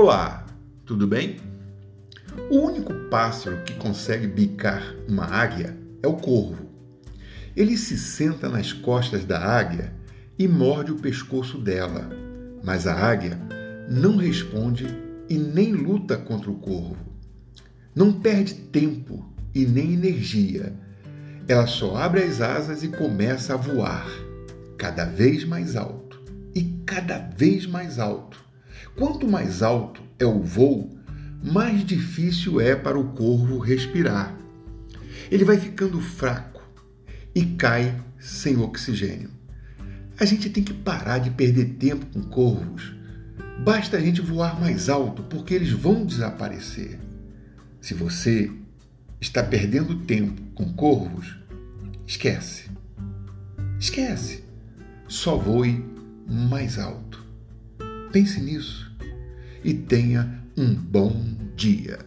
Olá, tudo bem? O único pássaro que consegue bicar uma águia é o corvo. Ele se senta nas costas da águia e morde o pescoço dela, mas a águia não responde e nem luta contra o corvo. Não perde tempo e nem energia. Ela só abre as asas e começa a voar, cada vez mais alto e cada vez mais alto Quanto mais alto é o voo, mais difícil é para o corvo respirar. Ele vai ficando fraco e cai sem oxigênio. A gente tem que parar de perder tempo com corvos. Basta a gente voar mais alto, porque eles vão desaparecer. Se você está perdendo tempo com corvos, esquece. Esquece. Só voe mais alto. Pense nisso e tenha um bom dia.